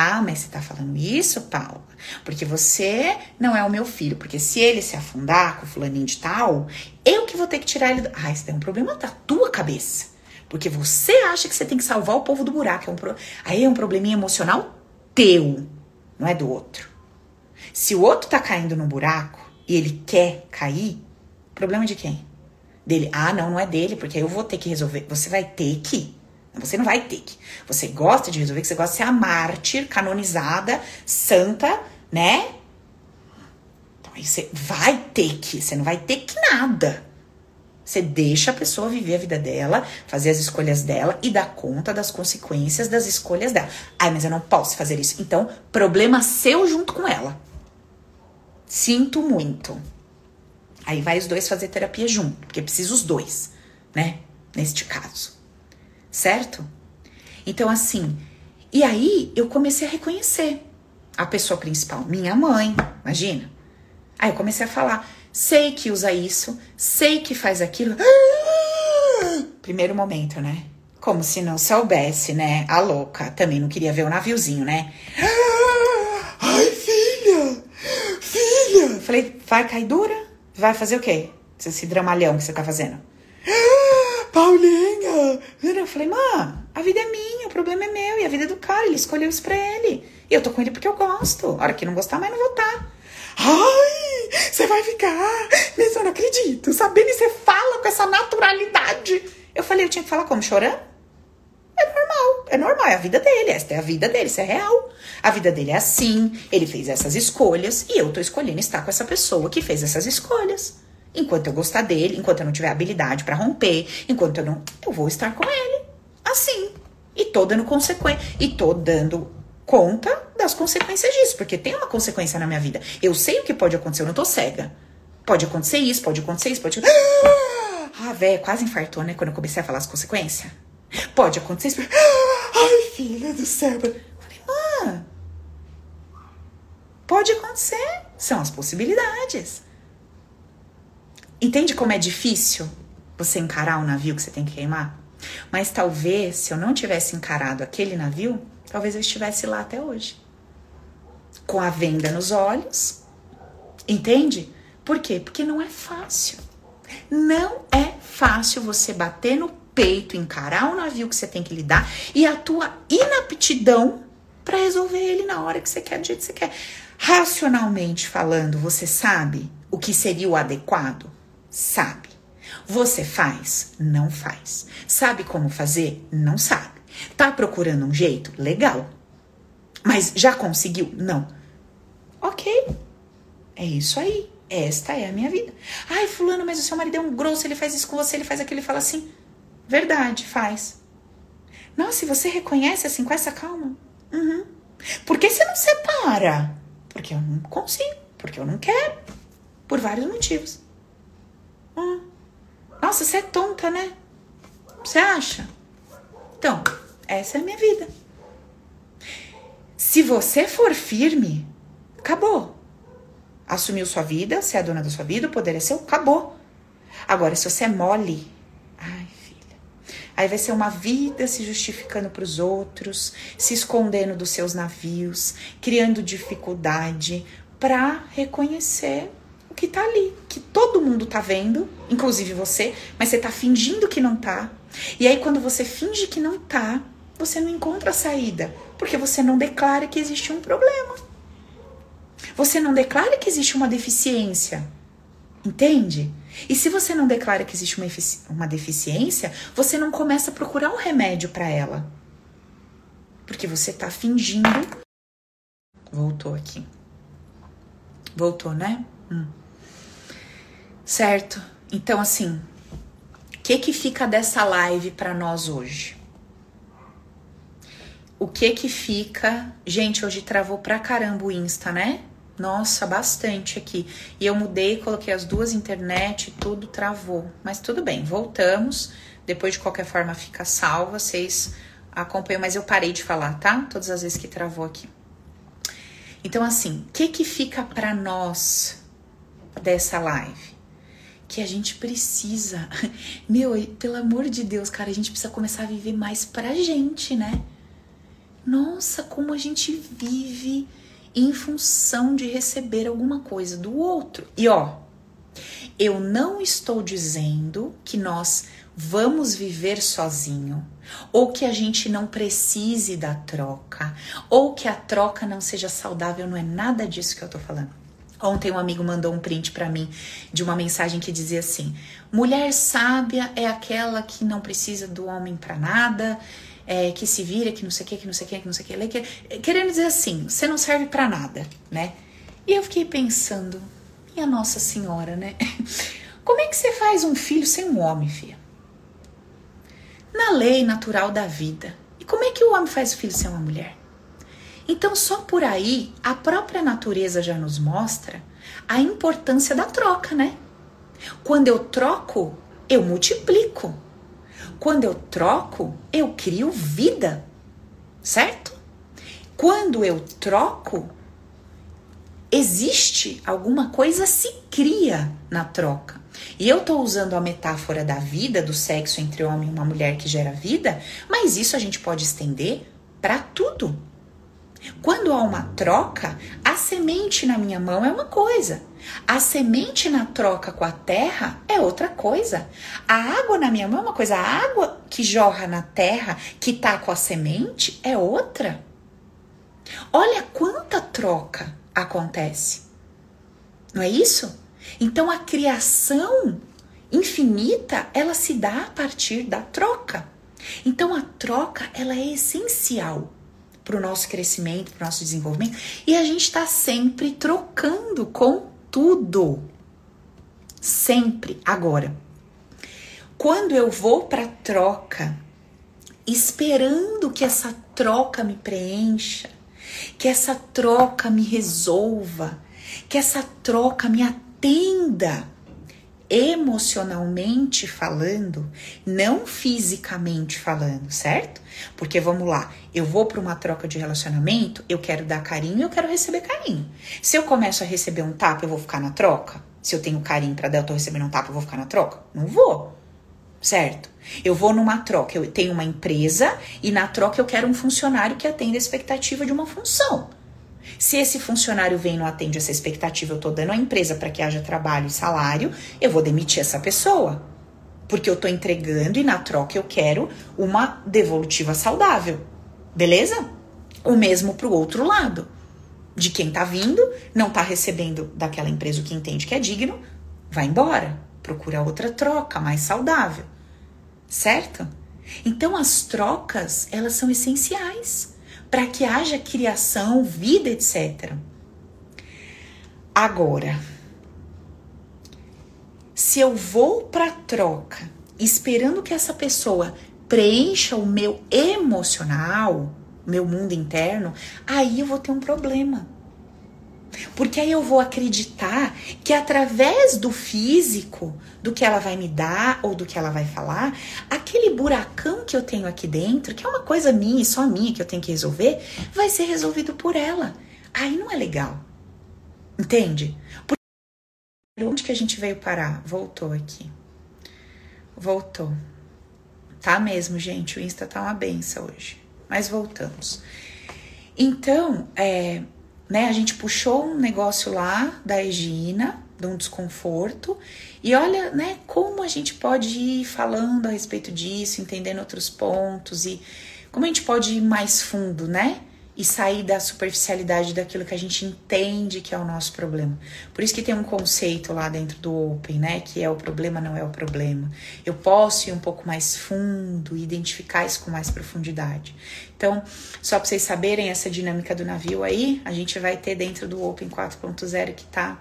Ah, mas você tá falando isso, Paula? Porque você não é o meu filho. Porque se ele se afundar com o fulaninho de tal, eu que vou ter que tirar ele. Do... Ah, isso é um problema da tua cabeça. Porque você acha que você tem que salvar o povo do buraco. É um pro... Aí é um probleminha emocional teu, não é do outro. Se o outro tá caindo no buraco e ele quer cair, problema de quem? Dele. Ah, não, não é dele, porque eu vou ter que resolver. Você vai ter que. Você não vai ter que. Você gosta de resolver, que você gosta de ser a mártir, canonizada, santa, né? Tá Aí você vai ter que, você não vai ter que nada. Você deixa a pessoa viver a vida dela, fazer as escolhas dela e dar conta das consequências das escolhas dela. Ai, mas eu não posso fazer isso. Então, problema seu junto com ela. Sinto muito. Aí vai os dois fazer terapia junto, porque precisa os dois, né? Neste caso. Certo? Então, assim, e aí eu comecei a reconhecer a pessoa principal, minha mãe, imagina. Aí eu comecei a falar, sei que usa isso, sei que faz aquilo. Primeiro momento, né? Como se não soubesse, né? A louca também não queria ver o naviozinho, né? Ai, filha! Filha! Falei, vai cair dura? Vai fazer o quê? Esse dramalhão que você tá fazendo? Paulinha! Eu falei, mãe, a vida é minha, o problema é meu e a vida é do cara, ele escolheu isso pra ele. E eu tô com ele porque eu gosto. A hora que não gostar mais, não vou estar. Tá. Ai, você vai ficar. Mas eu não acredito. Sabendo e você fala com essa naturalidade. Eu falei, eu tinha que falar como? Chorando? É normal, é normal, é a vida dele, esta é a vida dele, isso é real. A vida dele é assim, ele fez essas escolhas e eu tô escolhendo estar com essa pessoa que fez essas escolhas. Enquanto eu gostar dele, enquanto eu não tiver habilidade para romper, enquanto eu não. Eu vou estar com ele. Assim. E tô dando consequência. E tô dando conta das consequências disso, porque tem uma consequência na minha vida. Eu sei o que pode acontecer, eu não tô cega. Pode acontecer isso, pode acontecer isso, pode. Ah, velho, quase infartou, né? Quando eu comecei a falar as consequências. Pode acontecer isso. Ai, filha do céu. Falei, ah, pode acontecer. São as possibilidades. Entende como é difícil você encarar o navio que você tem que queimar? Mas talvez, se eu não tivesse encarado aquele navio, talvez eu estivesse lá até hoje. Com a venda nos olhos. Entende? Por quê? Porque não é fácil. Não é fácil você bater no peito, encarar o navio que você tem que lidar e a tua inaptidão para resolver ele na hora que você quer, do jeito que você quer. Racionalmente falando, você sabe o que seria o adequado? Sabe. Você faz? Não faz. Sabe como fazer? Não sabe. Tá procurando um jeito? Legal. Mas já conseguiu? Não. Ok. É isso aí. Esta é a minha vida. Ai, fulano, mas o seu marido é um grosso, ele faz isso com você, ele faz aquilo, ele fala assim. Verdade, faz. Nossa, e você reconhece assim com essa calma? Uhum. Por que você não separa? Porque eu não consigo, porque eu não quero. Por vários motivos. Hum. Nossa, você é tonta, né? Você acha? Então, essa é a minha vida. Se você for firme, acabou. Assumiu sua vida, você é a dona da sua vida, o poder é seu, acabou. Agora, se você é mole, ai, filha, aí vai ser uma vida se justificando para os outros, se escondendo dos seus navios, criando dificuldade para reconhecer o que tá ali, que todo mundo tá vendo, inclusive você, mas você tá fingindo que não tá. E aí quando você finge que não tá, você não encontra a saída, porque você não declara que existe um problema. Você não declara que existe uma deficiência. Entende? E se você não declara que existe uma, uma deficiência, você não começa a procurar um remédio para ela. Porque você tá fingindo. Voltou aqui. Voltou, né? Hum. Certo? Então, assim, o que que fica dessa live para nós hoje? O que que fica? Gente, hoje travou pra caramba o Insta, né? Nossa, bastante aqui. E eu mudei, coloquei as duas internet, tudo travou. Mas tudo bem, voltamos. Depois, de qualquer forma, fica salva. Vocês acompanham, mas eu parei de falar, tá? Todas as vezes que travou aqui. Então, assim, o que que fica para nós dessa live? Que a gente precisa. Meu, pelo amor de Deus, cara, a gente precisa começar a viver mais pra gente, né? Nossa, como a gente vive em função de receber alguma coisa do outro. E ó, eu não estou dizendo que nós vamos viver sozinho, ou que a gente não precise da troca, ou que a troca não seja saudável, não é nada disso que eu tô falando. Ontem um amigo mandou um print para mim de uma mensagem que dizia assim: mulher sábia é aquela que não precisa do homem para nada, é, que se vira, que não sei o que, que não sei o que, que não sei o que, que, querendo dizer assim, você não serve para nada, né? E eu fiquei pensando, Minha Nossa Senhora, né? Como é que você faz um filho sem um homem, filha? Na lei natural da vida. E como é que o homem faz o filho sem uma mulher? Então, só por aí, a própria natureza já nos mostra a importância da troca, né? Quando eu troco, eu multiplico. Quando eu troco, eu crio vida, certo? Quando eu troco, existe alguma coisa se cria na troca. E eu tô usando a metáfora da vida, do sexo entre homem e uma mulher que gera vida, mas isso a gente pode estender para tudo. Quando há uma troca, a semente na minha mão é uma coisa, a semente na troca com a terra é outra coisa. A água na minha mão é uma coisa, a água que jorra na terra, que tá com a semente, é outra. Olha quanta troca acontece. Não é isso? Então a criação infinita, ela se dá a partir da troca. Então a troca, ela é essencial para o nosso crescimento, para o nosso desenvolvimento, e a gente está sempre trocando com tudo. Sempre. Agora, quando eu vou para troca, esperando que essa troca me preencha, que essa troca me resolva, que essa troca me atenda emocionalmente falando, não fisicamente falando, certo? Porque vamos lá, eu vou para uma troca de relacionamento, eu quero dar carinho, eu quero receber carinho. Se eu começo a receber um tapa, eu vou ficar na troca? Se eu tenho carinho para dar, eu tô recebendo um tapa, eu vou ficar na troca? Não vou. Certo? Eu vou numa troca, eu tenho uma empresa e na troca eu quero um funcionário que atenda a expectativa de uma função. Se esse funcionário vem e não atende essa expectativa, eu estou dando à empresa para que haja trabalho e salário, eu vou demitir essa pessoa. Porque eu estou entregando e na troca eu quero uma devolutiva saudável. Beleza? O mesmo para o outro lado. De quem está vindo, não está recebendo daquela empresa o que entende que é digno, vai embora. Procura outra troca mais saudável. Certo? Então as trocas, elas são essenciais para que haja criação, vida, etc. Agora, se eu vou para troca esperando que essa pessoa preencha o meu emocional, meu mundo interno, aí eu vou ter um problema. Porque aí eu vou acreditar que através do físico, do que ela vai me dar ou do que ela vai falar, aquele buracão que eu tenho aqui dentro, que é uma coisa minha e só minha que eu tenho que resolver, vai ser resolvido por ela. Aí não é legal. Entende? Por onde que a gente veio parar? Voltou aqui. Voltou. Tá mesmo, gente. O Insta tá uma benção hoje. Mas voltamos. Então, é, né? A gente puxou um negócio lá da Egina, de um desconforto, e olha, né, como a gente pode ir falando a respeito disso, entendendo outros pontos e como a gente pode ir mais fundo, né? E sair da superficialidade daquilo que a gente entende que é o nosso problema. Por isso que tem um conceito lá dentro do Open, né, que é o problema não é o problema. Eu posso ir um pouco mais fundo e identificar isso com mais profundidade. Então, só para vocês saberem essa dinâmica do navio aí, a gente vai ter dentro do Open 4.0 que tá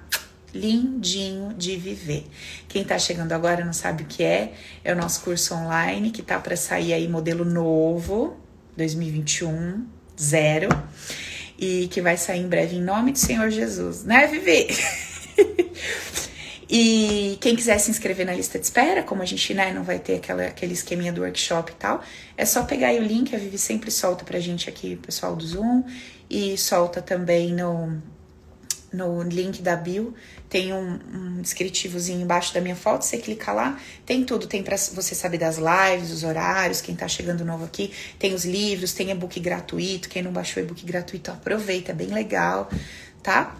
lindinho de viver. Quem tá chegando agora não sabe o que é, é o nosso curso online que tá para sair aí modelo novo, 2021 zero. E que vai sair em breve em nome do Senhor Jesus, né, Vivi? e quem quiser se inscrever na lista de espera, como a gente né, não vai ter aquela, aquele esqueminha do workshop e tal, é só pegar aí o link, a Vivi sempre solta pra gente aqui, pessoal do Zoom, e solta também no, no link da bio, tem um, um descritivozinho embaixo da minha foto, você clica lá, tem tudo, tem para você saber das lives, os horários, quem tá chegando novo aqui, tem os livros, tem e-book gratuito, quem não baixou e-book gratuito, aproveita, é bem legal, tá?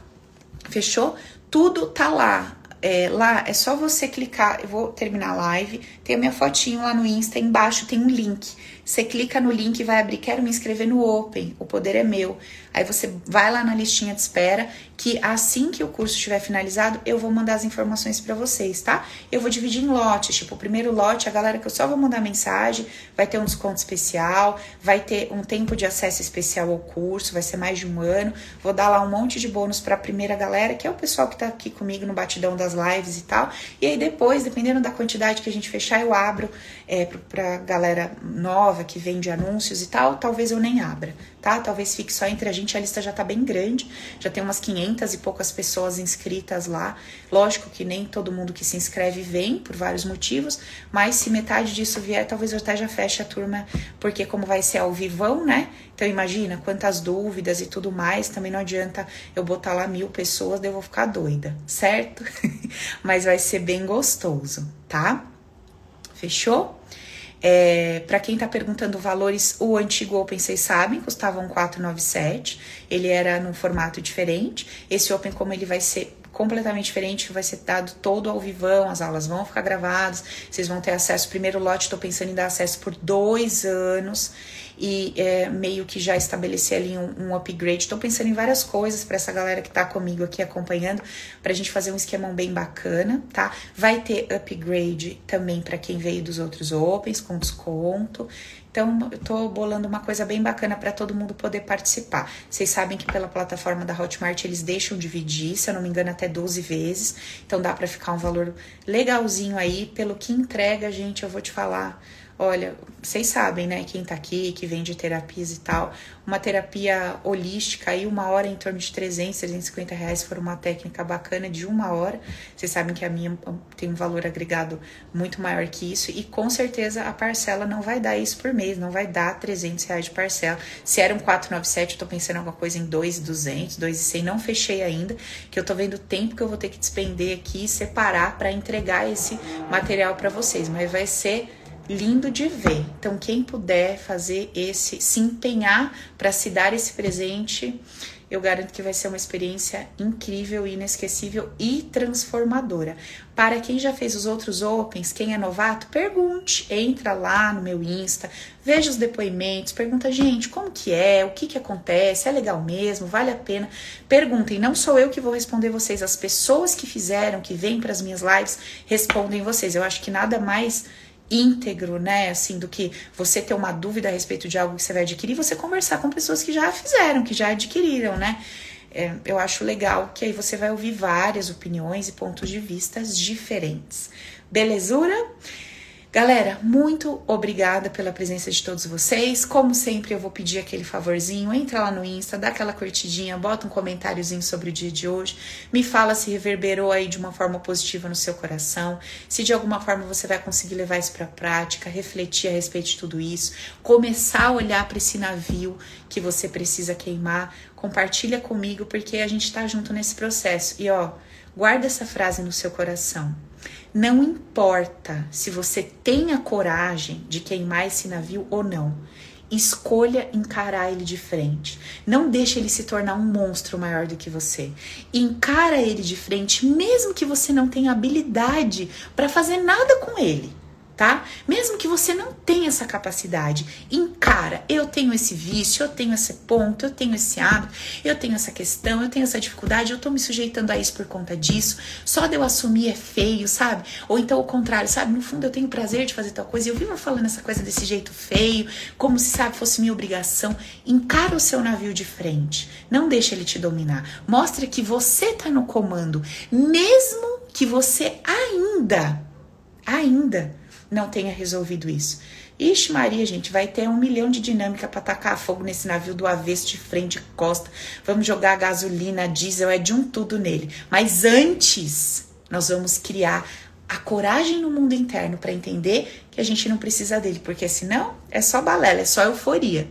Fechou? Tudo tá lá. É, lá é só você clicar. Eu vou terminar a live. Tem a minha fotinho lá no Insta. Embaixo tem um link. Você clica no link e vai abrir. Quero me inscrever no Open. O poder é meu. Aí você vai lá na listinha de espera. Que assim que o curso estiver finalizado, eu vou mandar as informações para vocês, tá? Eu vou dividir em lotes. Tipo, o primeiro lote, a galera que eu só vou mandar mensagem, vai ter um desconto especial, vai ter um tempo de acesso especial ao curso, vai ser mais de um ano. Vou dar lá um monte de bônus para a primeira galera, que é o pessoal que tá aqui comigo no batidão das lives e tal. E aí depois, dependendo da quantidade que a gente fechar, eu abro é, pra galera nova que vende anúncios e tal. Talvez eu nem abra, tá? Talvez fique só entre a gente. A lista já tá bem grande, já tem umas 500 e poucas pessoas inscritas lá. Lógico que nem todo mundo que se inscreve vem por vários motivos, mas se metade disso vier, talvez eu até já feche a turma, porque como vai ser ao vivão, né? Então imagina quantas dúvidas e tudo mais, também não adianta eu botar lá mil pessoas, daí eu vou ficar doida, certo? Mas vai ser bem gostoso, tá? Fechou? É, para quem tá perguntando valores, o antigo Open, vocês sabem, custava um 497. Ele era num formato diferente. Esse Open, como ele vai ser completamente diferente, que vai ser dado todo ao vivão, as aulas vão ficar gravadas, vocês vão ter acesso. Primeiro lote, estou pensando em dar acesso por dois anos e é, meio que já estabelecer ali um, um upgrade. Estou pensando em várias coisas para essa galera que está comigo aqui acompanhando, para a gente fazer um esquemão bem bacana, tá? Vai ter upgrade também para quem veio dos outros Opens, com desconto. Então, eu tô bolando uma coisa bem bacana para todo mundo poder participar. Vocês sabem que pela plataforma da Hotmart eles deixam dividir, se eu não me engano, até 12 vezes. Então, dá para ficar um valor legalzinho aí. Pelo que entrega, gente, eu vou te falar Olha, vocês sabem, né? Quem tá aqui, que vende terapias e tal. Uma terapia holística aí, uma hora em torno de 300, 350 reais, for uma técnica bacana de uma hora. Vocês sabem que a minha tem um valor agregado muito maior que isso. E com certeza a parcela não vai dar isso por mês, não vai dar 300 reais de parcela. Se era um 497, eu tô pensando em alguma coisa em 2,200, 2,100. Não fechei ainda, que eu tô vendo o tempo que eu vou ter que despender aqui separar para entregar esse material para vocês. Mas vai ser lindo de ver. Então, quem puder fazer esse, se empenhar para se dar esse presente, eu garanto que vai ser uma experiência incrível, inesquecível e transformadora. Para quem já fez os outros Opens, quem é novato, pergunte, entra lá no meu Insta, veja os depoimentos, pergunta, gente, como que é, o que que acontece, é legal mesmo, vale a pena? Perguntem, não sou eu que vou responder vocês, as pessoas que fizeram, que vêm para as minhas lives, respondem vocês. Eu acho que nada mais íntegro, né? Assim, do que você ter uma dúvida a respeito de algo que você vai adquirir, você conversar com pessoas que já fizeram, que já adquiriram, né? É, eu acho legal que aí você vai ouvir várias opiniões e pontos de vistas diferentes. Belezura? Galera, muito obrigada pela presença de todos vocês. Como sempre, eu vou pedir aquele favorzinho, entra lá no Insta, dá aquela curtidinha, bota um comentáriozinho sobre o dia de hoje, me fala se reverberou aí de uma forma positiva no seu coração, se de alguma forma você vai conseguir levar isso para prática, refletir a respeito de tudo isso, começar a olhar para esse navio que você precisa queimar. Compartilha comigo porque a gente tá junto nesse processo. E ó, guarda essa frase no seu coração. Não importa se você tem a coragem de queimar esse navio ou não. Escolha encarar ele de frente. Não deixe ele se tornar um monstro maior do que você. Encara ele de frente, mesmo que você não tenha habilidade para fazer nada com ele tá? Mesmo que você não tenha essa capacidade, encara, eu tenho esse vício, eu tenho esse ponto, eu tenho esse hábito, eu tenho essa questão, eu tenho essa dificuldade, eu tô me sujeitando a isso por conta disso, só de eu assumir é feio, sabe? Ou então o contrário, sabe? No fundo eu tenho prazer de fazer tal coisa, e eu vivo falando essa coisa desse jeito feio, como se, sabe, fosse minha obrigação. Encara o seu navio de frente, não deixe ele te dominar. Mostre que você tá no comando, mesmo que você ainda, ainda não tenha resolvido isso. Ixi, Maria, gente, vai ter um milhão de dinâmica para tacar fogo nesse navio do avesso de frente de costa. Vamos jogar gasolina, diesel, é de um tudo nele. Mas antes, nós vamos criar a coragem no mundo interno para entender que a gente não precisa dele, porque senão é só balela, é só euforia.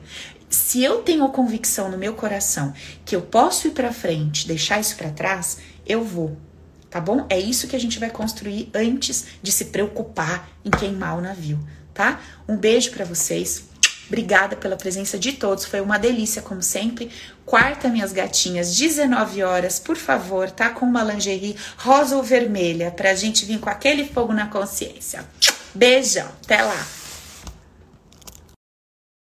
Se eu tenho convicção no meu coração que eu posso ir para frente, deixar isso para trás, eu vou tá bom? É isso que a gente vai construir antes de se preocupar em queimar o navio, tá? Um beijo para vocês. Obrigada pela presença de todos, foi uma delícia, como sempre. Quarta, minhas gatinhas, 19 horas, por favor, tá com uma lingerie rosa ou vermelha, pra gente vir com aquele fogo na consciência. Beijão, até lá!